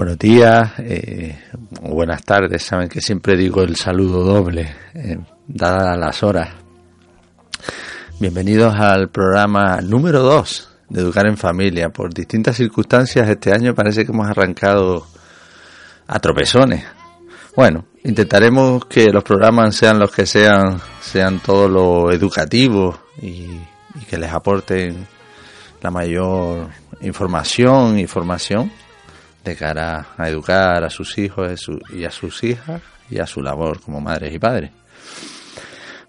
Buenos días eh, buenas tardes. Saben que siempre digo el saludo doble, eh, dadas las horas. Bienvenidos al programa número 2 de Educar en Familia. Por distintas circunstancias este año parece que hemos arrancado a tropezones. Bueno, intentaremos que los programas sean los que sean, sean todo lo educativos y, que les aporten la mayor información y formación de cara a educar a sus hijos y a sus hijas y a su labor como madres y padres.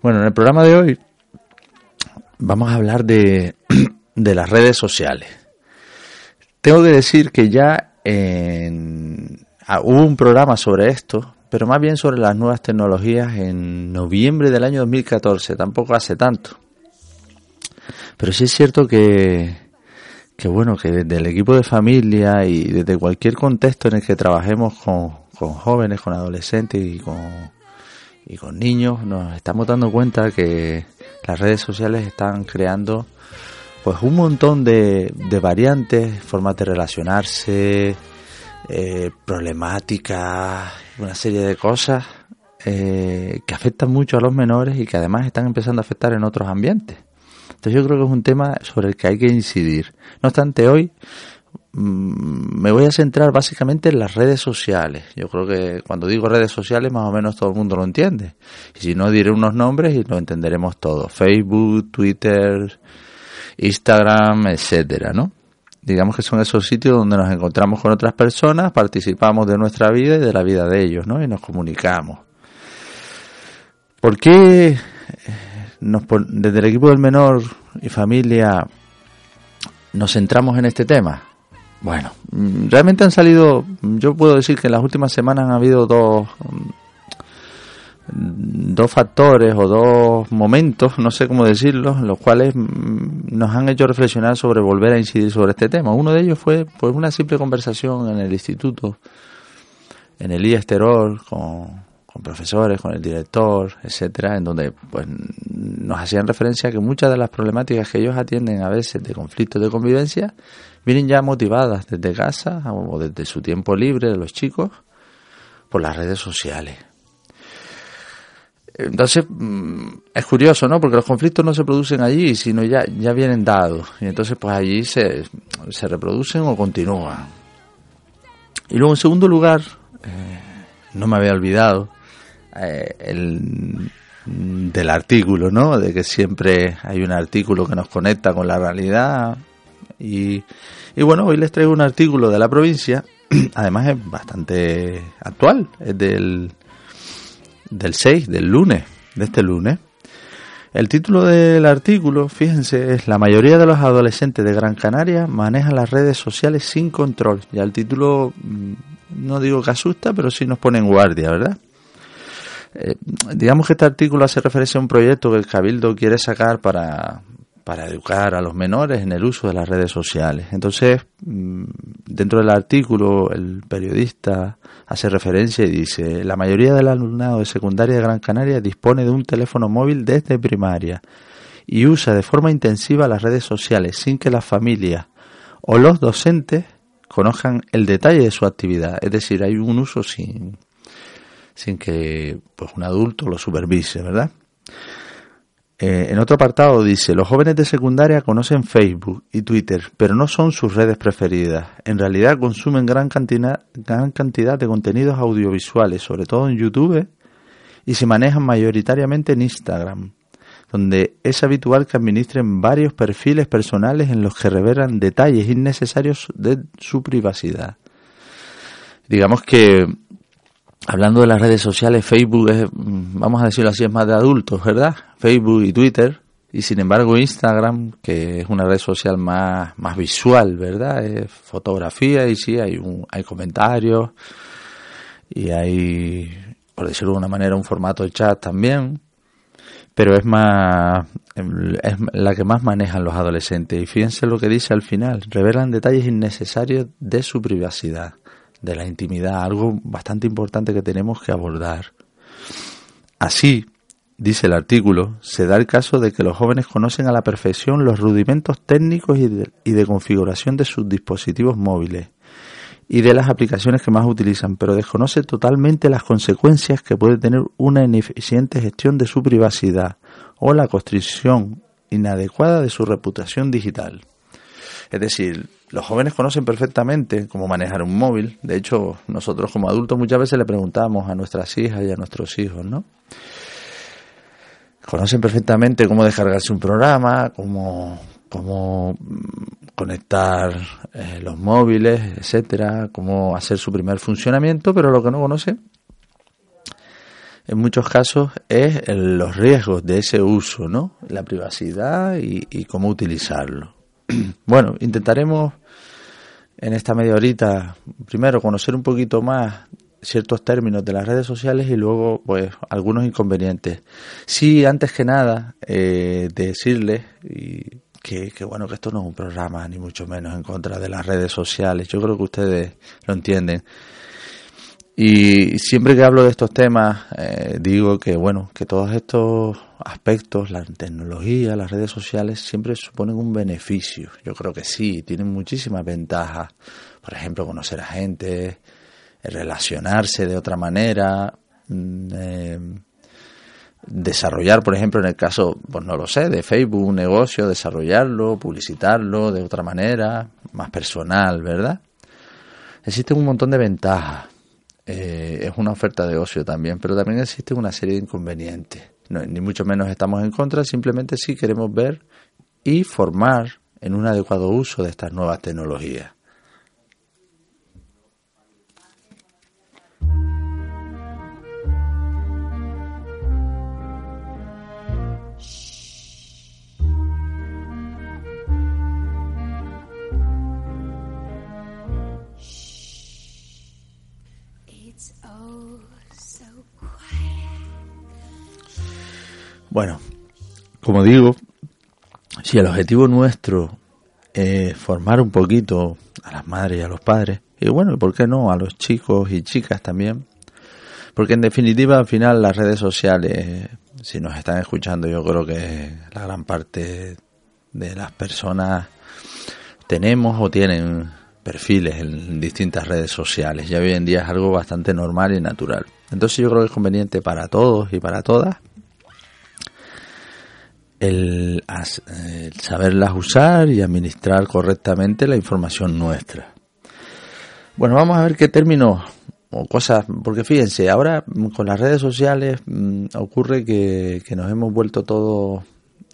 Bueno, en el programa de hoy vamos a hablar de, de las redes sociales. Tengo que decir que ya en, ah, hubo un programa sobre esto, pero más bien sobre las nuevas tecnologías en noviembre del año 2014, tampoco hace tanto. Pero sí es cierto que, que bueno, que desde el equipo de familia y desde cualquier contexto en el que trabajemos con, con jóvenes, con adolescentes y con, y con niños, nos estamos dando cuenta que las redes sociales están creando pues un montón de, de variantes, formas de relacionarse, eh, problemáticas, una serie de cosas eh, que afectan mucho a los menores y que además están empezando a afectar en otros ambientes. Entonces yo creo que es un tema sobre el que hay que incidir. No obstante, hoy mm, me voy a centrar básicamente en las redes sociales. Yo creo que cuando digo redes sociales más o menos todo el mundo lo entiende. Y si no diré unos nombres y lo entenderemos todo. Facebook, Twitter, Instagram, etcétera, ¿no? Digamos que son esos sitios donde nos encontramos con otras personas, participamos de nuestra vida y de la vida de ellos, ¿no? Y nos comunicamos. ¿Por qué desde el equipo del menor y familia nos centramos en este tema? Bueno, mm, realmente han salido, yo puedo decir que en las últimas semanas han habido dos, mm, dos factores o dos momentos, no sé cómo decirlo, los cuales mm, nos han hecho reflexionar sobre volver a incidir sobre este tema. Uno de ellos fue por una simple conversación en el instituto, en el IES con, con profesores, con el director, etcétera, en donde pues nos hacían referencia a que muchas de las problemáticas que ellos atienden a veces de conflictos de convivencia vienen ya motivadas desde casa o desde su tiempo libre de los chicos por las redes sociales. Entonces, mm, es curioso, ¿no? Porque los conflictos no se producen allí, sino ya, ya vienen dados. Y entonces, pues allí se, se reproducen o continúan. Y luego, en segundo lugar, eh, no me había olvidado, eh, el, del artículo, ¿no? De que siempre hay un artículo que nos conecta con la realidad. Y, y bueno, hoy les traigo un artículo de la provincia, además es bastante actual, es del, del 6, del lunes, de este lunes. El título del artículo, fíjense, es La mayoría de los adolescentes de Gran Canaria manejan las redes sociales sin control. Ya el título mm, no digo que asusta, pero sí nos pone en guardia, ¿verdad? Eh, digamos que este artículo hace referencia a un proyecto que el Cabildo quiere sacar para, para educar a los menores en el uso de las redes sociales. Entonces, mm, dentro del artículo, el periodista hace referencia y dice, la mayoría del alumnado de secundaria de Gran Canaria dispone de un teléfono móvil desde primaria y usa de forma intensiva las redes sociales sin que las familias o los docentes conozcan el detalle de su actividad. Es decir, hay un uso sin, sin que pues, un adulto lo supervise, ¿verdad? Eh, en otro apartado dice, los jóvenes de secundaria conocen Facebook y Twitter, pero no son sus redes preferidas. En realidad consumen gran cantidad, gran cantidad de contenidos audiovisuales, sobre todo en YouTube, y se manejan mayoritariamente en Instagram, donde es habitual que administren varios perfiles personales en los que revelan detalles innecesarios de su privacidad. Digamos que hablando de las redes sociales, Facebook es, mm, vamos a decirlo así, es más de adultos, ¿verdad? Facebook y Twitter. Y sin embargo Instagram, que es una red social más, más visual, ¿verdad? Es fotografía y sí, hay, un, hay comentarios y hay, por decirlo de una manera, un formato de chat también. Pero es más, es la que más manejan los adolescentes. Y fíjense lo que dice al final, revelan detalles innecesarios de su privacidad de la intimidad, algo bastante importante que tenemos que abordar. Así, dice el artículo, se da el caso de que los jóvenes conocen a la perfección los rudimentos técnicos y de, y de configuración de sus dispositivos móviles y de las aplicaciones que más utilizan, pero desconoce totalmente las consecuencias que puede tener una ineficiente gestión de su privacidad o la construcción inadecuada de su reputación digital. Es decir, los jóvenes conocen perfectamente cómo manejar un móvil. De hecho, nosotros como adultos muchas veces le preguntamos a nuestras hijas y a nuestros hijos, ¿no? Conocen perfectamente cómo descargarse un programa, cómo, cómo mm, conectar eh, los móviles, etcétera, cómo hacer su primer funcionamiento, pero lo que no conoce en muchos casos es los riesgos de ese uso, ¿no? La privacidad y cómo utilizarlo. bueno, intentaremos en esta media horita, primero conocer un poquito más ciertos términos de las redes sociales y luego pues algunos inconvenientes. Sí, antes que nada, eh, decirles que, que bueno que esto no es un programa ni mucho menos en contra de las redes sociales. Yo creo que ustedes lo entienden. Y siempre que hablo de estos temas, eh, digo que, bueno, que todos estos aspectos, la tecnología, las redes sociales, siempre suponen un beneficio. Yo creo que sí, tienen muchísimas ventajas. Por ejemplo, conocer a gente, relacionarse de otra manera, mm, eh, desarrollar, por ejemplo, en el caso, pues no lo sé, de Facebook, un negocio, desarrollarlo, publicitarlo de otra manera, más personal, ¿verdad? Existen un montón de ventajas eh, es una oferta de ocio también, pero también existe una serie de inconvenientes. ni mucho menos estamos en contra, simplemente sí queremos ver y formar en un adecuado uso de estas nuevas tecnologías. Bueno, como digo, si el objetivo nuestro es formar un poquito a las madres y a los padres, y bueno, ¿por qué no? A los chicos y chicas también. Porque en definitiva, al final, las redes sociales, si nos están escuchando, yo creo que la gran parte de las personas tenemos o tienen perfiles en distintas redes sociales. Ya hoy en día es algo bastante normal y natural. Entonces yo creo que es conveniente para todos y para todas el, saberlas usar y administrar correctamente la información nuestra. Bueno, vamos a ver qué términos o cosas, porque fíjense, ahora con las redes sociales mm, ocurre que, nos hemos vuelto todos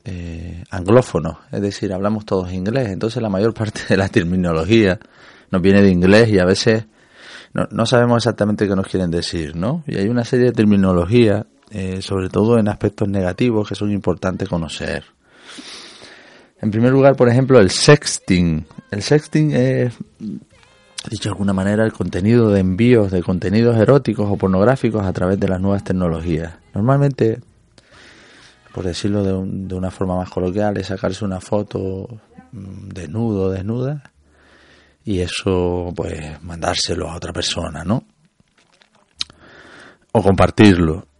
eh, anglófonos, es decir, hablamos todos inglés, entonces la mayor parte de la terminología nos viene de inglés y a veces no, no sabemos exactamente qué nos quieren decir, ¿no? Y hay una serie de terminología eh, sobre todo en aspectos negativos que son importantes conocer. En primer lugar, por ejemplo, el sexting. El sexting es, dicho de alguna manera, el contenido de envíos de contenidos eróticos o pornográficos a través de las nuevas tecnologías. Normalmente, por decirlo de, una forma más coloquial, es sacarse una foto mm, desnudo o desnuda y eso, pues, mandárselo a otra persona, ¿no? O compartirlo.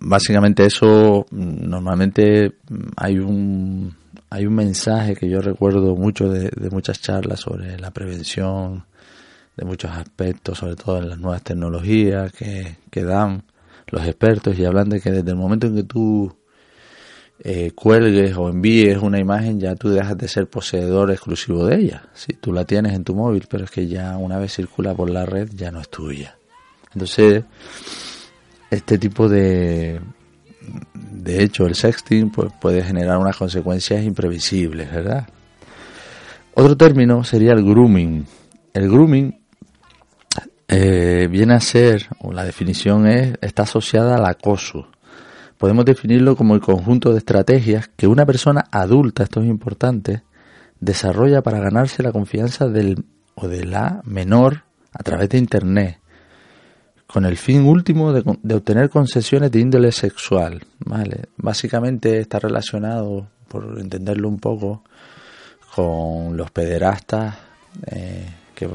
Básicamente eso, normalmente hay un, hay un mensaje que yo recuerdo mucho de, muchas charlas sobre la prevención, de muchos aspectos, sobre todo en las nuevas tecnologías que, que dan los expertos y hablan de que desde el momento en que tú eh, cuelgues o envíes una imagen ya tú dejas de ser poseedor exclusivo de ella. Si tú la tienes en tu móvil, pero es que ya una vez circula por la red ya no es tuya. Entonces, este tipo de, de hecho, el sexting pues, puede generar unas consecuencias imprevisibles, ¿verdad? Otro término sería el grooming. El grooming eh, viene a ser, o la definición es, está asociada al acoso. Podemos definirlo como el conjunto de estrategias que una persona adulta, esto es importante, desarrolla para ganarse la confianza del o de la menor a través de Internet, con el fin último de, obtener concesiones de índole sexual. ¿vale? Básicamente está relacionado, por entenderlo un poco, con los pederastas, eh, que,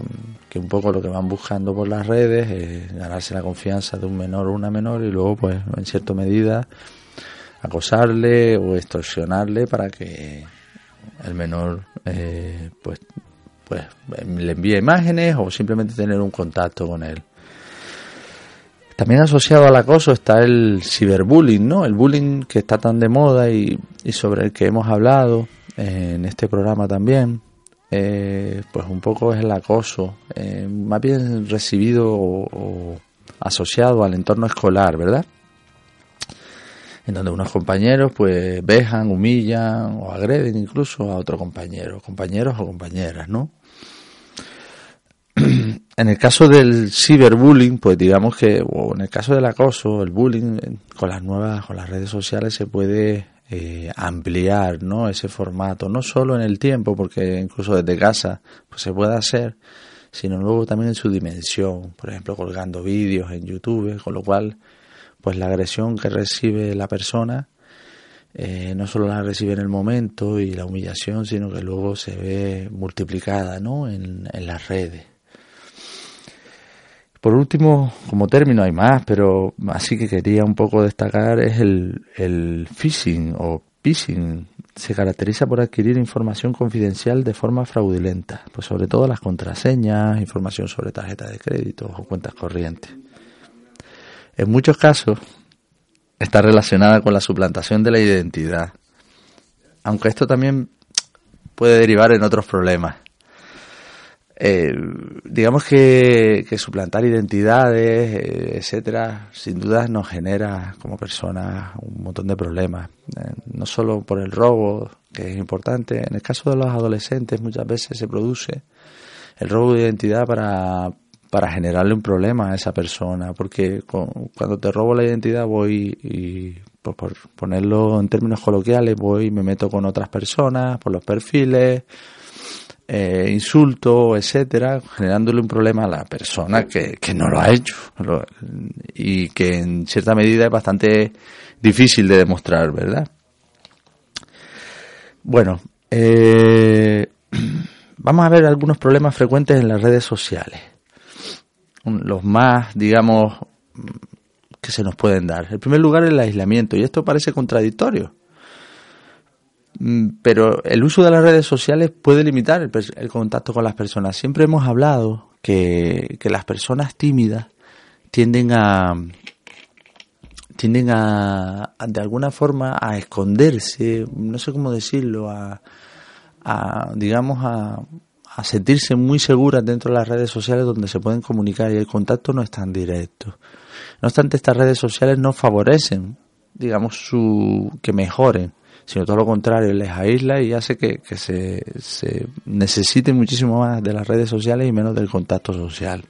un poco lo que van buscando por las redes es ganarse la confianza de un menor o una menor y luego, pues, en cierta medida, acosarle o extorsionarle para que el menor eh, pues pues le envíe imágenes o simplemente tener un contacto con él. También asociado al acoso está el ciberbullying, ¿no? El bullying que está tan de moda y, sobre el que hemos hablado en este programa también. Eh, pues un poco es el acoso, eh, más bien recibido o, asociado al entorno escolar, ¿verdad? En donde unos compañeros pues vejan, humillan o agreden incluso a otro compañero, compañeros o compañeras, ¿no? En el caso del ciberbullying, pues digamos que, o en el caso del acoso, el bullying, con las nuevas, con las redes sociales se puede eh, ampliar, ¿no? Ese formato, no solo en el tiempo, porque incluso desde casa, pues se puede hacer, sino luego también en su dimensión, por ejemplo, colgando vídeos en YouTube, con lo cual, pues la agresión que recibe la persona, eh, no solo la recibe en el momento y la humillación, sino que luego se ve multiplicada, ¿no? En las redes. Por último, como término hay más, pero así que quería un poco destacar es el, phishing o phishing. Se caracteriza por adquirir información confidencial de forma fraudulenta, pues sobre todo las contraseñas, información sobre tarjetas de crédito o cuentas corrientes. En muchos casos está relacionada con la suplantación de la identidad, aunque esto también puede derivar en otros problemas eh, digamos que, suplantar identidades, eh, etcétera, sin duda nos genera como personas un montón de problemas. Eh, no solo por el robo, que es importante, en el caso de los adolescentes muchas veces se produce el robo de identidad para, para generarle un problema a esa persona, porque cuando te robo la identidad voy y pues por ponerlo en términos coloquiales, voy y me meto con otras personas por los perfiles, eh, insulto, etcétera, generándole un problema a la persona que, que no lo ha hecho y que en cierta medida es bastante difícil de demostrar, ¿verdad? Bueno, eh, vamos a ver algunos problemas frecuentes en las redes sociales. Los más, digamos, que se nos pueden dar. En primer lugar, el aislamiento. Y esto parece contradictorio pero el uso de las redes sociales puede limitar el, contacto con las personas. Siempre hemos hablado que, las personas tímidas tienden a tienden a, de alguna forma a esconderse, no sé cómo decirlo, a, a digamos a, a sentirse muy seguras dentro de las redes sociales donde se pueden comunicar y el contacto no es tan directo. No obstante, estas redes sociales no favorecen, digamos, su que mejoren sino todo lo contrario, les aísla y hace que, se, se necesite muchísimo más de las redes sociales y menos del contacto social.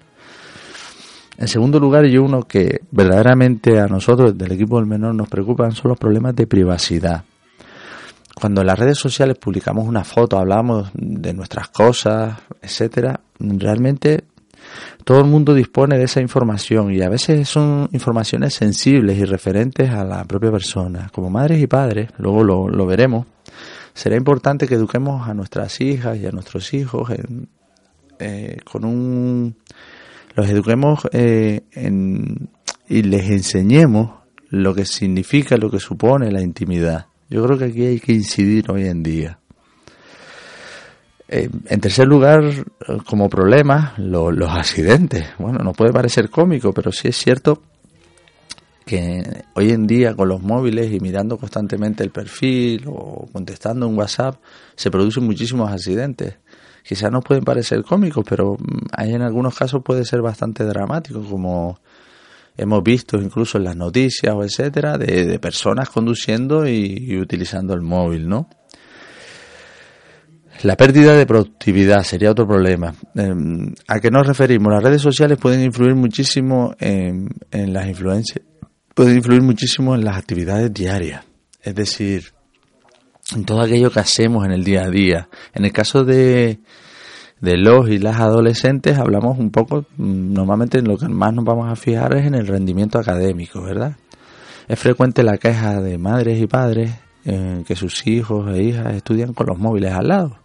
En segundo lugar, y uno que verdaderamente a nosotros del equipo del menor nos preocupan son los problemas de privacidad. Cuando en las redes sociales publicamos una foto, hablamos de nuestras cosas, etcétera, realmente todo el mundo dispone de esa información y a veces son informaciones sensibles y referentes a la propia persona. Como madres y padres, luego lo, veremos, será importante que eduquemos a nuestras hijas y a nuestros hijos eh, con un... los eduquemos eh, y les enseñemos lo que significa, lo que supone la intimidad. Yo creo que aquí hay que incidir hoy en día. Eh, en tercer lugar, como problema, los accidentes. Bueno, no puede parecer cómico, pero sí es cierto que hoy en día con los móviles y mirando constantemente el perfil o contestando un WhatsApp, se producen muchísimos accidentes. Quizás no pueden parecer cómicos, pero mm, hay en algunos casos puede ser bastante dramático, como hemos visto incluso en las noticias o etcétera, de, personas conduciendo y utilizando el móvil, ¿no? La pérdida de productividad sería otro problema. Em, ¿A qué nos referimos? Las redes sociales pueden influir muchísimo en, las influencias, pueden influir muchísimo en las actividades diarias. Es decir, en todo aquello que hacemos en el día a día. En el caso de, de los y las adolescentes hablamos un poco, mm, normalmente en lo que más nos vamos a fijar es en el rendimiento académico, ¿verdad? Es frecuente la queja de madres y padres eh, que sus hijos e hijas estudian con los móviles al lado.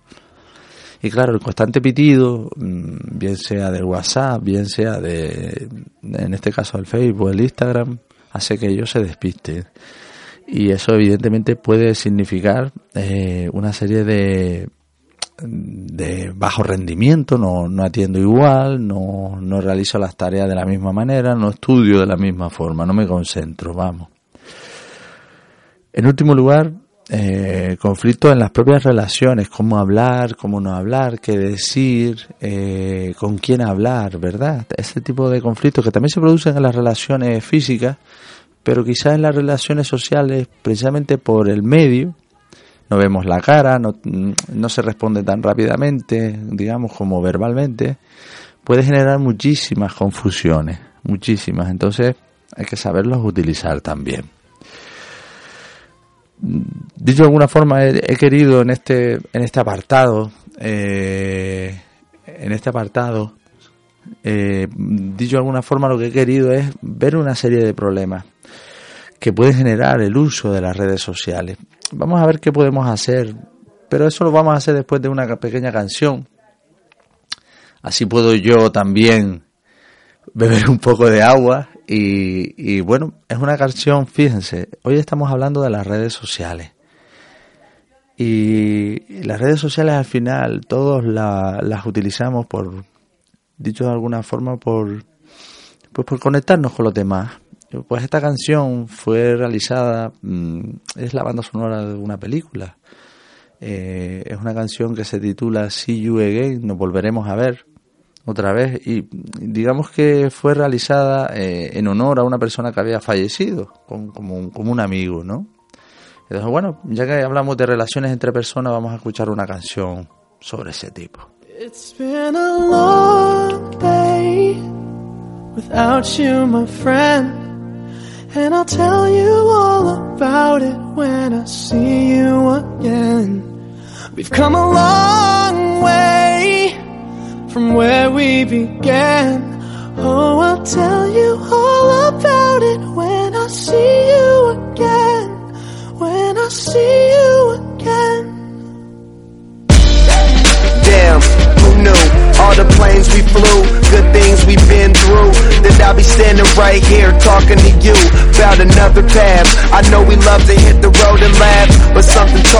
Y claro, el constante pitido, mm, bien sea del WhatsApp, bien sea de, en este caso del Facebook, el Instagram, hace que ellos se despisten. Y eso evidentemente puede significar eh, una serie de, de bajo rendimiento, no, no atiendo igual, no, no realizo las tareas de la misma manera, no estudio de la misma forma, no me concentro, vamos. En último lugar, eh, conflictos en las propias relaciones, cómo hablar, cómo no hablar, qué decir, eh, con quién hablar, ¿verdad? Ese tipo de conflictos que también se producen en las relaciones físicas, pero quizás en las relaciones sociales, precisamente por el medio, no vemos la cara, no, no se responde tan rápidamente, digamos, como verbalmente, puede generar muchísimas confusiones, muchísimas. Entonces hay que saberlos utilizar también dicho de alguna forma, he, querido en este, en este apartado, eh, en este apartado, eh, dicho de alguna forma, lo que he querido es ver una serie de problemas que puede generar el uso de las redes sociales. Vamos a ver qué podemos hacer, pero eso lo vamos a hacer después de una pequeña canción. Así puedo yo también beber un poco de agua y, bueno, es una canción, fíjense, hoy estamos hablando de las redes sociales. Y las redes sociales al final todos las utilizamos por, dicho de alguna forma, por, pues por conectarnos con los demás. Pues esta canción fue realizada, mm, es la banda sonora de una película. Eh, es una canción que se titula See You Again, nos volveremos a ver otra vez y digamos que fue realizada eh, en honor a una persona que había fallecido, como, como, un, amigo, ¿no? Entonces, bueno, ya que hablamos de relaciones entre personas, vamos a escuchar una canción sobre ese tipo. It's been a long day without you, my friend. And I'll tell you all about it when I see you again. We've come a long way from where we began. Oh, I'll tell you all about it when I see you again. When I see you again. Damn, who knew? All the planes we flew, good things we've been through. That I'll be standing right here talking to you about another path. I know we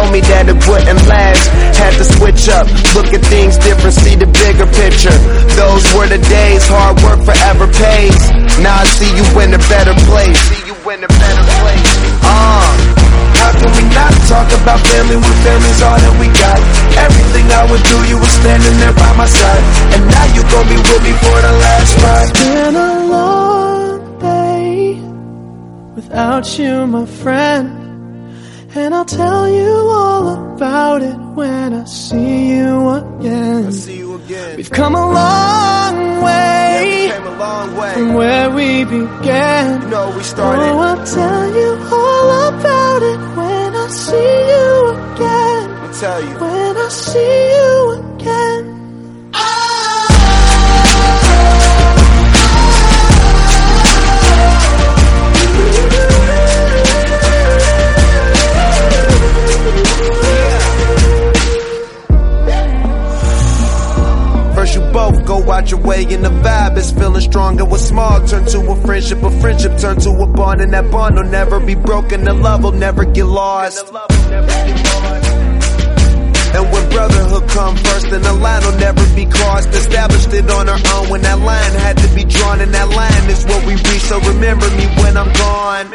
told me that it wouldn't last. Had to switch up, look at things different, see the bigger picture. Those were the days, hard work forever pays. Now I see you in a better place. See you in a better place. Uh. How can we not talk about family when family's all that we got? Everything I would do, you were standing there by my side. And now you gon' be with me for the last ride. It's been a long day without you, my friend. And I'll tell you all about it when I see you again. See you again. We've come a long way, yeah, a long way. from where we began. You know we started. Oh, I'll tell you all about it when I see you again. Let me tell you. When I see you again. Stronger. What's small turn to a friendship, a friendship turn to a bond, and that bond will never be broken. The love will never get lost. And when brotherhood come first, then the line will never be crossed. Established it on our own when that line had to be drawn, and that line is what we reach. So remember me when I'm gone.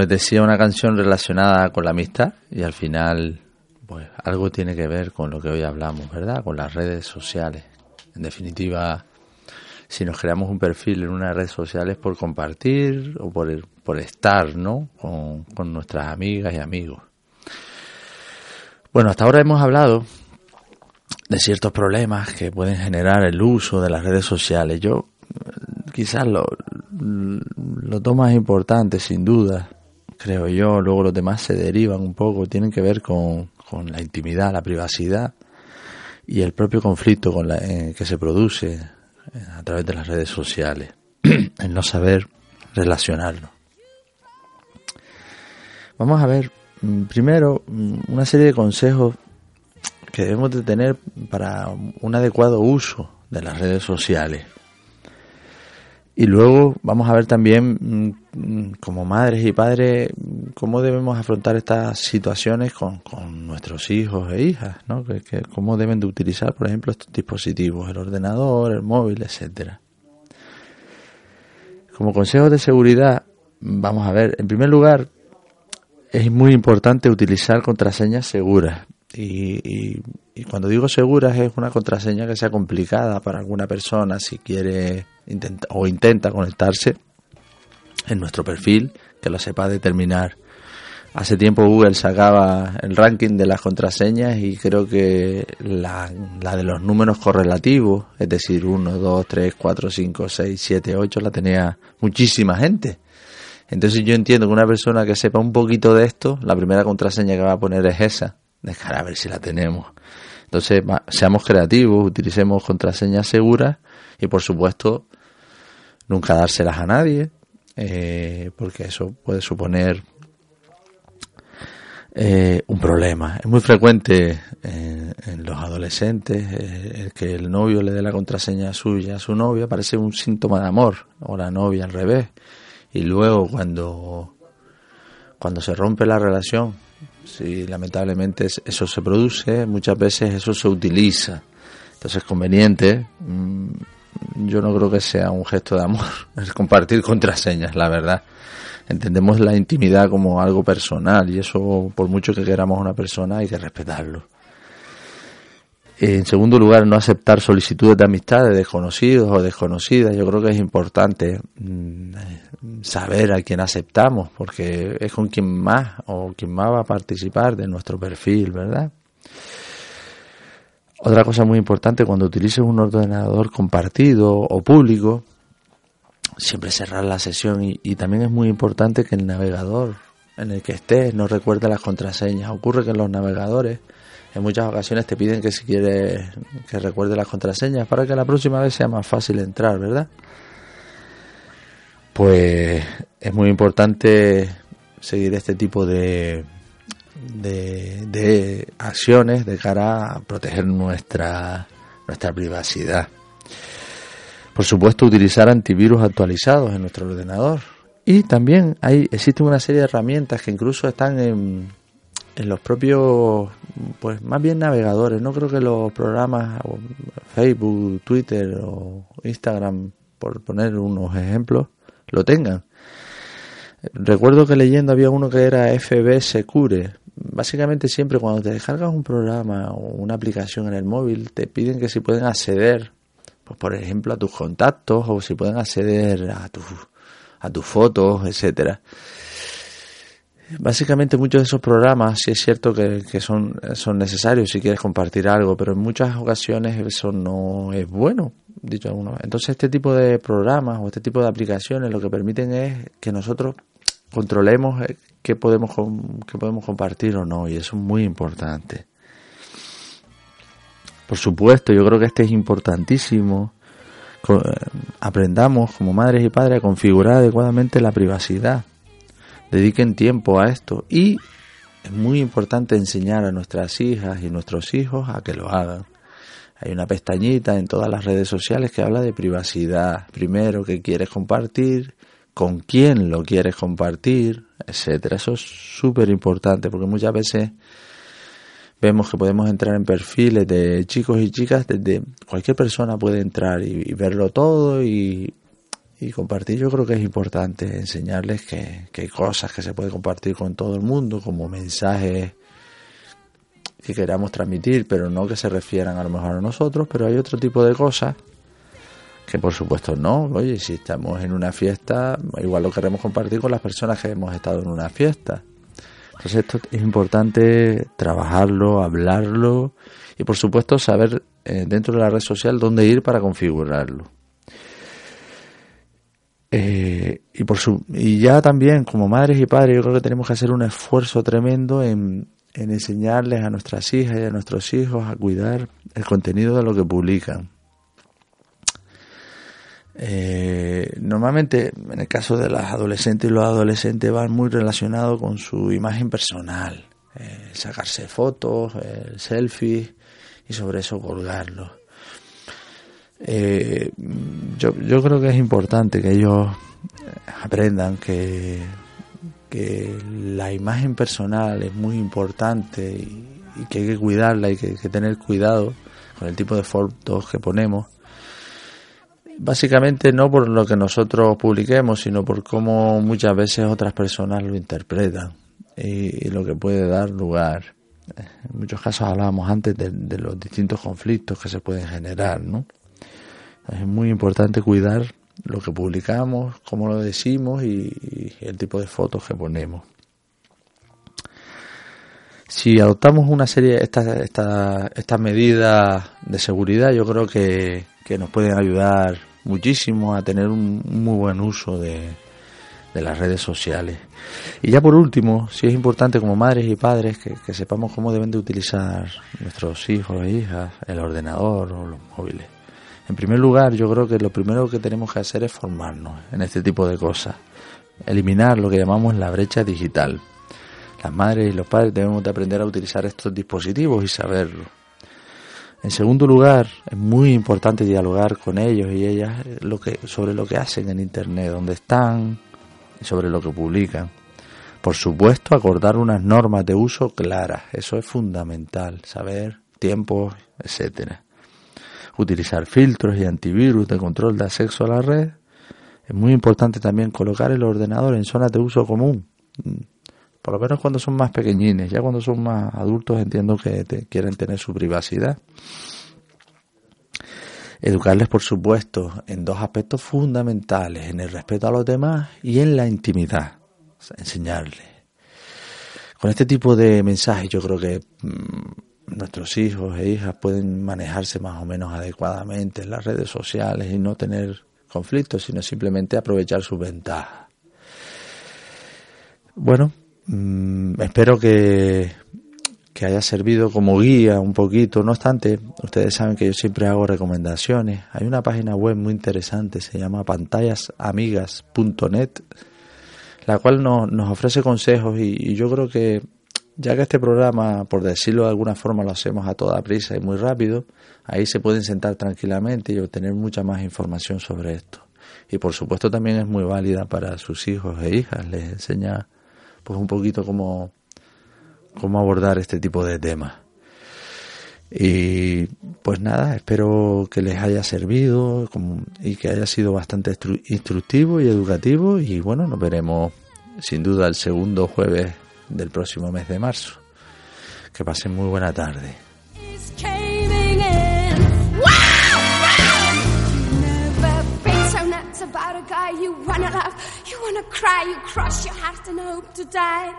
les decía, una canción relacionada con la amistad y al final, pues algo tiene que ver con lo que hoy hablamos, ¿verdad? Con las redes sociales. En definitiva, si nos creamos un perfil en una red social es por compartir o por, por estar, ¿no? Con, con nuestras amigas y amigos. Bueno, hasta ahora hemos hablado de ciertos problemas que pueden generar el uso de las redes sociales. Yo quizás lo, dos más importantes, sin duda, creo yo, luego los demás se derivan un poco, tienen que ver con, con la intimidad, la privacidad y el propio conflicto con la, eh, que se produce eh, a través de las redes sociales, el no saber relacionarlo. Vamos a ver mm, primero mm, una serie de consejos que debemos de tener para un adecuado uso de las redes sociales. Y luego vamos a ver también, mm, como madres y padres, cómo debemos afrontar estas situaciones con, nuestros hijos e hijas, ¿no? Que, cómo deben de utilizar, por ejemplo, estos dispositivos, el ordenador, el móvil, etcétera. Como consejos de seguridad, vamos a ver, en primer lugar, es muy importante utilizar contraseñas seguras. Y, y, cuando digo seguras es una contraseña que sea complicada para alguna persona si quiere intenta, o intenta conectarse en nuestro perfil, que lo sepa determinar. Hace tiempo Google sacaba el ranking de las contraseñas y creo que la, la de los números correlativos, es decir, 1, 2, 3, 4, 5, 6, 7, 8, la tenía muchísima gente. Entonces yo entiendo que una persona que sepa un poquito de esto, la primera contraseña que va a poner es esa dejar a ver si la tenemos. Entonces, seamos creativos, utilicemos contraseñas seguras y, por supuesto, nunca dárselas a nadie, eh, porque eso puede suponer eh, un problema. Es muy frecuente en, los adolescentes eh, el que el novio le dé la contraseña suya a su novia, parece un síntoma de amor, o la novia al revés. Y luego cuando, cuando se rompe la relación, Sí, lamentablemente eso se produce, muchas veces eso se utiliza. Entonces es conveniente. Mm, yo no creo que sea un gesto de amor, es compartir contraseñas, la verdad. Entendemos la intimidad como algo personal y eso, por mucho que queramos a una persona, hay que respetarlo. En segundo lugar, no aceptar solicitudes de amistad de desconocidos o desconocidas. Yo creo que es importante mm, saber a quién aceptamos, porque es con quien más o quien más va a participar de nuestro perfil, ¿verdad? Otra cosa muy importante, cuando utilices un ordenador compartido o público, siempre cerrar la sesión y, y también es muy importante que el navegador en el que estés no recuerde las contraseñas. Ocurre que en los navegadores en muchas ocasiones te piden que si quieres que recuerde las contraseñas para que la próxima vez sea más fácil entrar, ¿verdad? Pues es muy importante seguir este tipo de, de, de acciones de cara a proteger nuestra, nuestra privacidad. Por supuesto, utilizar antivirus actualizados en nuestro ordenador. Y también hay, existen una serie de herramientas que incluso están en, en los propios, pues más bien navegadores. No creo que los programas Facebook, Twitter o Instagram, por poner unos ejemplos, lo tengan. Recuerdo que leyendo había uno que era FB Secure. Básicamente siempre cuando te descargas un programa o una aplicación en el móvil te piden que si pueden acceder, pues por ejemplo a tus contactos o si pueden acceder a tus a tus fotos, etcétera. Básicamente muchos de esos programas sí es cierto que, son, son necesarios si quieres compartir algo, pero en muchas ocasiones eso no es bueno, dicho alguno. Entonces este tipo de programas o este tipo de aplicaciones lo que permiten es que nosotros controlemos eh, qué podemos, qué podemos compartir o no, y eso es muy importante. Por supuesto, yo creo que este es importantísimo. Eh, aprendamos como madres y padres a configurar adecuadamente la privacidad dediquen tiempo a esto y es muy importante enseñar a nuestras hijas y nuestros hijos a que lo hagan. Hay una pestañita en todas las redes sociales que habla de privacidad. Primero, qué quieres compartir, con quién lo quieres compartir, etcétera. Eso es súper importante porque muchas veces vemos que podemos entrar en perfiles de chicos y chicas desde cualquier persona puede entrar y, verlo todo y, y compartir yo creo que es importante enseñarles que, que hay cosas que se puede compartir con todo el mundo, como mensajes que queramos transmitir, pero no que se refieran a lo mejor a nosotros, pero hay otro tipo de cosas que por supuesto no, oye, si estamos en una fiesta, igual lo queremos compartir con las personas que hemos estado en una fiesta. Entonces esto es importante trabajarlo, hablarlo y por supuesto saber eh, dentro de la red social dónde ir para configurarlo. Eh, y, por su, y ya también como madres y padres yo creo que tenemos que hacer un esfuerzo tremendo en, en enseñarles a nuestras hijas y a nuestros hijos a cuidar el contenido de lo que publican. Eh, normalmente, en el caso de las adolescentes y los adolescentes, van muy relacionados con su imagen personal, eh, sacarse fotos, el selfie y sobre eso colgarlo. Eh, yo, yo creo que es importante que ellos aprendan que que la imagen personal es muy importante y, que hay que cuidarla y que hay que tener cuidado con el tipo de fotos que ponemos. Básicamente no por lo que nosotros publiquemos, sino por cómo muchas veces otras personas lo interpretan y, lo que puede dar lugar. En muchos casos hablábamos antes de, de los distintos conflictos que se pueden generar, ¿no? Es muy importante cuidar lo que publicamos, cómo lo decimos y, el tipo de fotos que ponemos. Si adoptamos una serie, estas esta, estas medidas de seguridad, yo creo que, nos pueden ayudar muchísimo a tener un, muy buen uso de, de, las redes sociales. Y ya por último, si es importante como madres y padres que, que sepamos cómo deben de utilizar nuestros hijos e hijas el ordenador o los móviles. En primer lugar, yo creo que lo primero que tenemos que hacer es formarnos en este tipo de cosas, eliminar lo que llamamos la brecha digital. Las madres y los padres debemos de aprender a utilizar estos dispositivos y saberlo. En segundo lugar, es muy importante dialogar con ellos y ellas lo que, sobre lo que hacen en Internet, dónde están y sobre lo que publican. Por supuesto, acordar unas normas de uso claras, eso es fundamental, saber tiempos, etcétera utilizar filtros y antivirus de control de acceso a la red. Es muy importante también colocar el ordenador en zonas de uso común, por lo menos cuando son más pequeñines, ya cuando son más adultos entiendo que quieren tener su privacidad. Educarles, por supuesto, en dos aspectos fundamentales, en el respeto a los demás y en la intimidad. Enseñarles. Con este tipo de mensajes yo creo que mm, nuestros hijos e hijas pueden manejarse más o menos adecuadamente en las redes sociales y no tener conflictos, sino simplemente aprovechar sus ventajas. Bueno, mm, espero que, que haya servido como guía un poquito. No obstante, ustedes saben que yo siempre hago recomendaciones. Hay una página web muy interesante, se llama pantayasamigas.net, la cual nos, nos ofrece consejos y yo creo que ya que este programa, por decirlo de alguna forma, lo hacemos a toda prisa y muy rápido, ahí se pueden sentar tranquilamente y obtener mucha más información sobre esto. Y por supuesto también es muy válida para sus hijos e hijas, les enseña pues un poquito cómo, cómo abordar este tipo de temas. Y pues nada, espero que les haya servido y que haya sido bastante instructivo y educativo y bueno, nos veremos sin duda el segundo jueves del próximo mes de marzo. Que pasen muy buena tarde. about a guy you wanna love, you wanna cry, you cross your heart and hope to die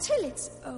till it's over.